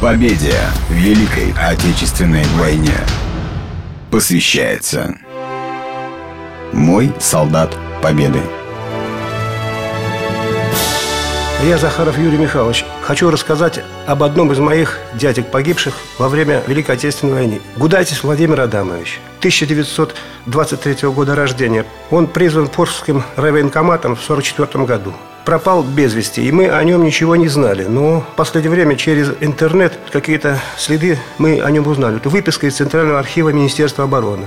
Победе в Великой Отечественной войне посвящается Мой солдат Победы. Я Захаров Юрий Михайлович. Хочу рассказать об одном из моих дядек, погибших во время Великой Отечественной войны. Гудайтис Владимир Адамович. 1923 года рождения. Он призван Поржским райвоенкоматом в 1944 году. Пропал без вести, и мы о нем ничего не знали. Но в последнее время через интернет какие-то следы мы о нем узнали. Это выписка из Центрального архива Министерства обороны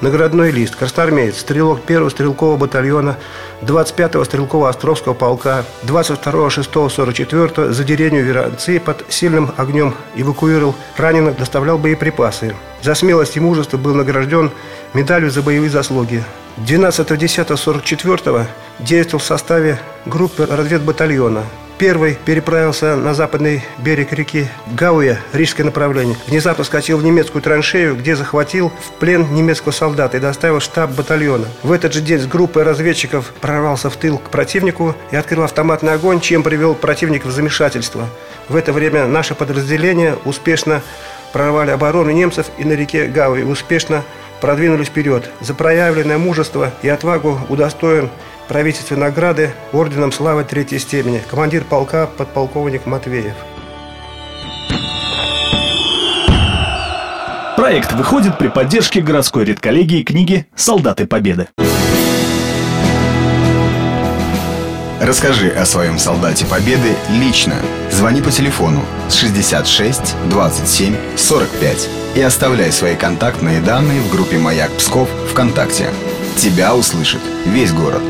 наградной лист, красноармеец, стрелок 1-го стрелкового батальона 25-го стрелкового Островского полка 22-го 6-го 44-го за деревню Веранцы под сильным огнем эвакуировал раненых, доставлял боеприпасы. За смелость и мужество был награжден медалью за боевые заслуги. 12.10.44 действовал в составе группы разведбатальона Первый переправился на западный берег реки Гауя, рижское направление. Внезапно скатил в немецкую траншею, где захватил в плен немецкого солдата и доставил штаб батальона. В этот же день с группой разведчиков прорвался в тыл к противнику и открыл автоматный огонь, чем привел противника в замешательство. В это время наше подразделение успешно прорвали оборону немцев и на реке Гауи успешно продвинулись вперед. За проявленное мужество и отвагу удостоен правительственной награды орденом славы третьей степени, командир полка подполковник Матвеев. Проект выходит при поддержке городской редколлегии книги «Солдаты Победы». Расскажи о своем солдате Победы лично. Звони по телефону 66 27 45 и оставляй свои контактные данные в группе «Маяк Псков» ВКонтакте. Тебя услышит весь город.